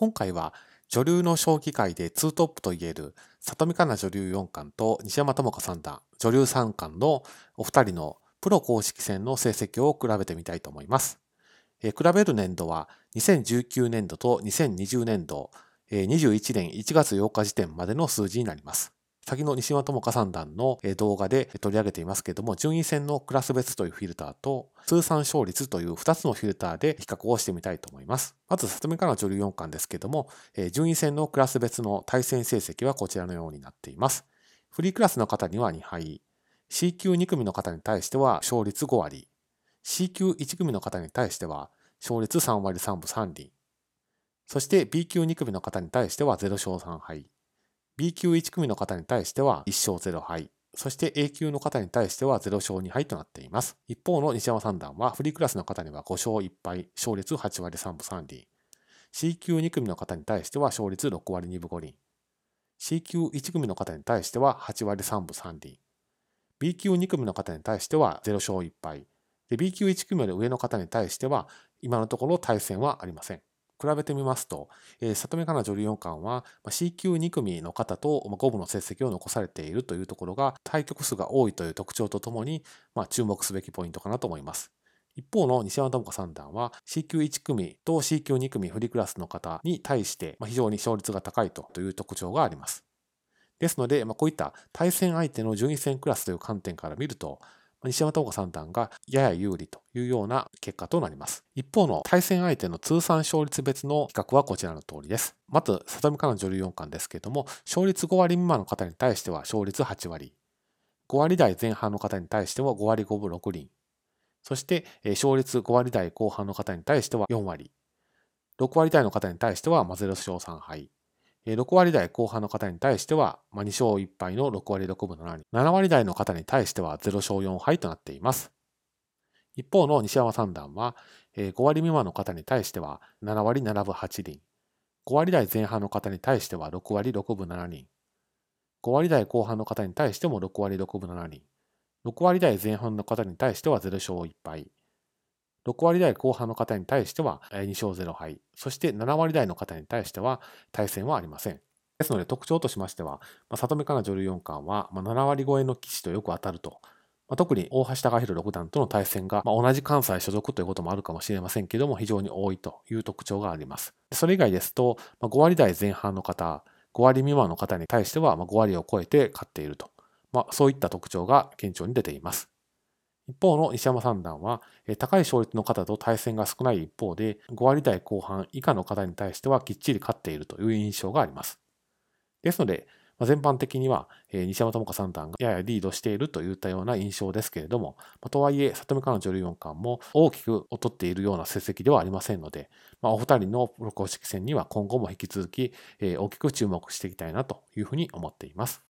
今回は女流の将棋界でツートップといえる里見香奈女流四冠と西山智子三段女流三冠のお二人のプロ公式戦の成績を比べてみたいと思います。比べる年度は2019年度と2020年度、え21年1月8日時点までの数字になります。先の西山智香三段の動画で取り上げていますけれども、順位戦のクラス別というフィルターと、通算勝率という2つのフィルターで比較をしてみたいと思います。まず、里見からの女流4冠ですけれども、順位戦のクラス別の対戦成績はこちらのようになっています。フリークラスの方には2敗、C 級2組の方に対しては勝率5割、C 級1組の方に対しては勝率3割3分3厘、そして B 級2組の方に対しては0勝3敗、B 級1組の方に対しては1勝0敗、そして A 級の方に対しては0勝2敗となっています。一方の西山三段はフリークラスの方には5勝1敗、勝率8割3分3厘。C 級2組の方に対しては勝率6割2分5厘。C 級1組の方に対しては8割3分3厘。B 級2組の方に対しては0勝1敗。B 級1組より上の方に対しては今のところ対戦はありません。比べてみますと、えー、里見香奈女流四冠は C 級2組の方と五分の成績を残されているというところが対局数が多いという特徴とともに、まあ、注目すべきポイントかなと思います。一方の西山智子三段は C 級1組と C 級2組フリークラスの方に対して非常に勝率が高いという特徴があります。ですので、まあ、こういった対戦相手の順位戦クラスという観点から見ると、西山東子三段がやや有利というような結果となります。一方の対戦相手の通算勝率別の比較はこちらの通りです。まず、里見香奈女流四冠ですけれども、勝率5割未満の方に対しては勝率8割。5割台前半の方に対しては5割5分6厘。そして、勝率5割台後半の方に対しては4割。6割台の方に対しては0勝3敗。6割台後半の方に対しては、2勝1敗の6割6分7厘。7割台の方に対しては0勝4敗となっています。一方の西山三段は、5割未満の方に対しては7割7分8厘。5割台前半の方に対しては6割6分7厘。5割台後半の方に対しても6割6分7厘。6割台前半の方に対しては0勝1敗。6割台後半の方に対しては2勝0敗、そして7割台の方に対しては対戦はありません。ですので特徴としましては、まあ、里見香奈女流四冠は、まあ、7割超えの棋士とよく当たると。まあ、特に大橋貴弘六段との対戦が、まあ、同じ関西所属ということもあるかもしれませんけども、非常に多いという特徴があります。それ以外ですと、まあ、5割台前半の方、5割未満の方に対しては、まあ、5割を超えて勝っていると。まあ、そういった特徴が顕著に出ています。一方の西山三段は、高い勝率の方と対戦が少ない一方で、5割台後半以下の方に対してはきっちり勝っているという印象があります。ですので、全般的には西山智子三段がややリードしているといったような印象ですけれども、とはいえ、里見香奈女流四冠も大きく劣っているような成績ではありませんので、お二人のプロ公式戦には今後も引き続き大きく注目していきたいなというふうに思っています。